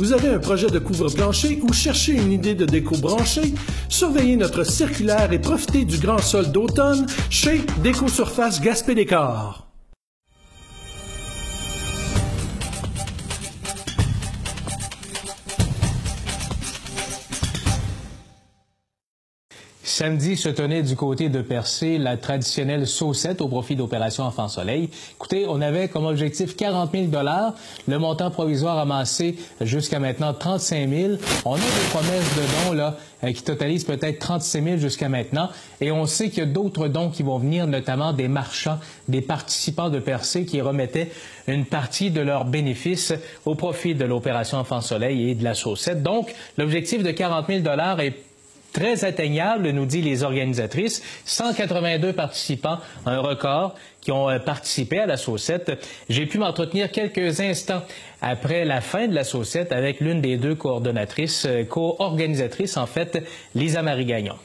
Vous avez un projet de couvre-plancher ou cherchez une idée de déco branchée? Surveillez notre circulaire et profitez du grand sol d'automne chez Déco Surface Gaspé Décor. Samedi se tenait du côté de Percé la traditionnelle saucette au profit d'Opération Enfant Soleil. Écoutez, on avait comme objectif 40 000 le montant provisoire amassé jusqu'à maintenant 35 000. On a des promesses de dons là euh, qui totalisent peut-être 36 000 jusqu'à maintenant, et on sait qu'il y a d'autres dons qui vont venir, notamment des marchands, des participants de Percé qui remettaient une partie de leurs bénéfices au profit de l'Opération Enfant Soleil et de la saucette. Donc, l'objectif de 40 000 est très atteignable, nous dit les organisatrices. 182 participants, un record, qui ont euh, participé à la saucette. J'ai pu m'entretenir quelques instants après la fin de la saucette avec l'une des deux coordonnatrices, euh, co-organisatrices en fait, Lisa Marie Gagnon.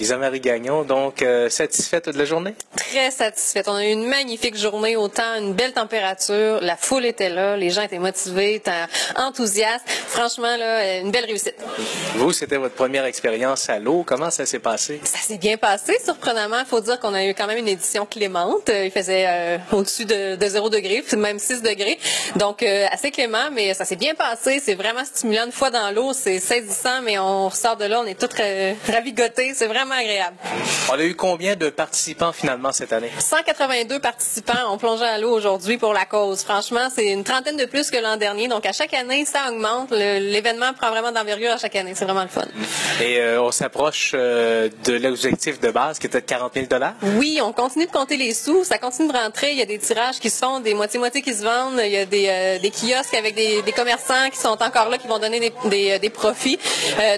Lisa-Marie Gagnon, donc euh, satisfaite de la journée? Très satisfaite. On a eu une magnifique journée, autant une belle température, la foule était là, les gens étaient motivés, étaient enthousiastes. Franchement, là, une belle réussite. Vous, c'était votre première expérience à l'eau. Comment ça s'est passé? Ça s'est bien passé, surprenamment. Il faut dire qu'on a eu quand même une édition clémente. Il faisait euh, au-dessus de, de 0 degré, même 6 degrés. Donc, euh, assez clément, mais ça s'est bien passé. C'est vraiment stimulant. Une fois dans l'eau, c'est saisissant, mais on ressort de là, on est tous ravigotés. C'est vraiment agréable. On a eu combien de participants finalement cette année? 182 participants ont plongé à l'eau aujourd'hui pour la cause. Franchement, c'est une trentaine de plus que l'an dernier. Donc, à chaque année, ça augmente. L'événement prend vraiment d'envergure à chaque année. C'est vraiment le fun. Et euh, on s'approche euh, de l'objectif de base qui était de 40 000 Oui, on continue de compter les sous. Ça continue de rentrer. Il y a des tirages qui se font, des moitiés-moitiés qui se vendent. Il y a des, euh, des kiosques avec des, des, commerçants qui sont encore là, qui vont donner des, des, des profits.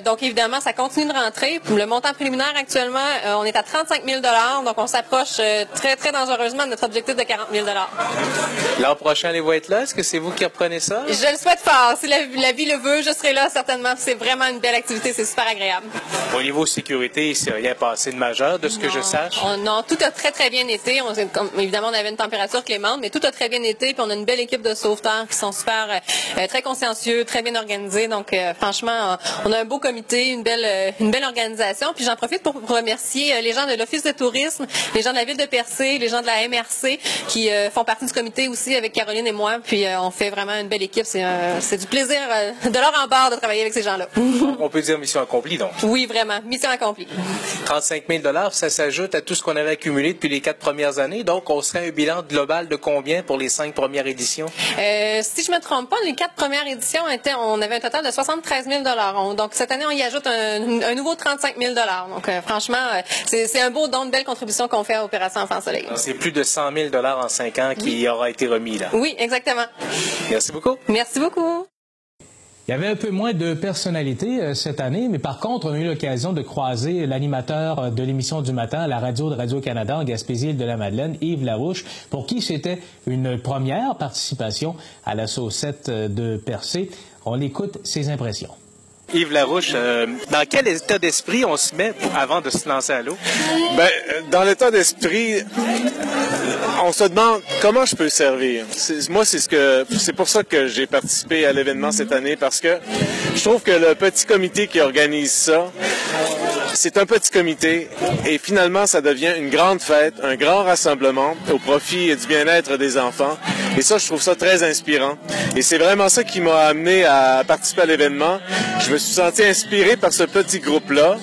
donc, évidemment, ça continue de rentrer. Le montant préliminaire actuellement, on est à 35 000 donc on s'approche euh, très, très dangereusement de notre objectif de 40 000 L'an prochain, les vous être là? Est-ce que c'est vous qui reprenez ça? Je le souhaite fort. Si la, vie le veut, je serai là certainement. C'est vraiment une belle activité. C'est super agréable. Au niveau sécurité, il s'est rien passé de majeur, de ce que je sache? non, tout a très, très bien été. On, évidemment, on avait une température clémente, mais tout a très bien été. Puis on a une belle équipe de sauveteurs qui sont super, euh, très consciencieux, très bien organisés. Donc, franchement, on a un beau comité, une belle, une belle organisation. Puis j'en profite pour remercier euh, les gens de l'Office de tourisme, les gens de la ville de Percé, les gens de la MRC qui euh, font partie du comité aussi avec Caroline et moi. Puis euh, on fait vraiment une belle équipe. C'est du plaisir de leur en barre de travailler avec ces gens-là. on peut dire mission accomplie donc. Oui, vraiment, mission accomplie. 35 000 ça s'ajoute à tout ce qu'on avait accumulé depuis les quatre premières années. Donc on serait un bilan global de combien pour les cinq premières éditions? si je me trompe pas, les quatre premières éditions étaient, on avait un total de 73 000 Donc cette année, on y ajoute un, un nouveau 35 000 Donc franchement, c'est un beau don, de belle contribution qu'on fait à Opération Enfant Soleil. C'est plus de 100 000 en cinq ans qui aura été remis là. Oui, exactement. Merci beaucoup. Merci beaucoup. Il y avait un peu moins de personnalité euh, cette année, mais par contre, on a eu l'occasion de croiser l'animateur euh, de l'émission du matin à la radio de Radio-Canada en Gaspésie de la Madeleine, Yves Larouche, pour qui c'était une première participation à la saucette euh, de Percé. On écoute ses impressions. Yves Larouche, euh, dans quel état d'esprit on se met avant de se lancer à l'eau? Ben, dans l'état d'esprit, on se demande comment je peux servir. Moi, c'est ce que, c'est pour ça que j'ai participé à l'événement cette année parce que je trouve que le petit comité qui organise ça, c'est un petit comité et finalement, ça devient une grande fête, un grand rassemblement au profit du bien-être des enfants. Et ça, je trouve ça très inspirant. Et c'est vraiment ça qui m'a amené à participer à l'événement. Je me suis senti inspiré par ce petit groupe-là.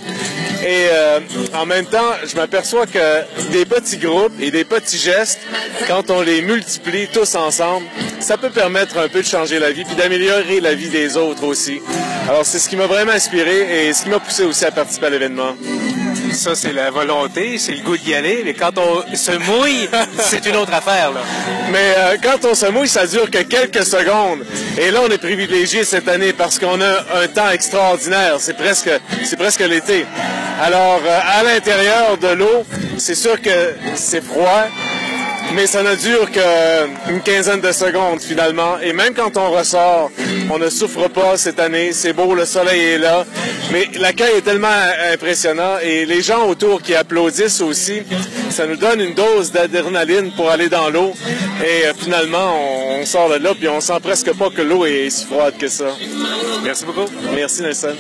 Et euh, en même temps, je m'aperçois que des petits groupes et des petits gestes, quand on les multiplie tous ensemble, ça peut permettre un peu de changer la vie puis d'améliorer la vie des autres aussi. Alors c'est ce qui m'a vraiment inspiré et ce qui m'a poussé aussi à participer à l'événement. Ça, c'est la volonté, c'est le goût d'y aller. Mais quand on se mouille, c'est une autre affaire. Là. Mais euh, quand on se mouille, ça dure que quelques secondes. Et là, on est privilégié cette année parce qu'on a un temps extraordinaire. C'est presque, c'est presque l'été. Alors, euh, à l'intérieur de l'eau, c'est sûr que c'est froid, mais ça ne dure qu'une quinzaine de secondes finalement. Et même quand on ressort, on ne souffre pas cette année. C'est beau, le soleil est là. Mais l'accueil est tellement impressionnant et les gens autour qui applaudissent aussi, ça nous donne une dose d'adrénaline pour aller dans l'eau. Et euh, finalement, on sort de là, puis on sent presque pas que l'eau est si froide que ça. Merci beaucoup. Merci, Nelson.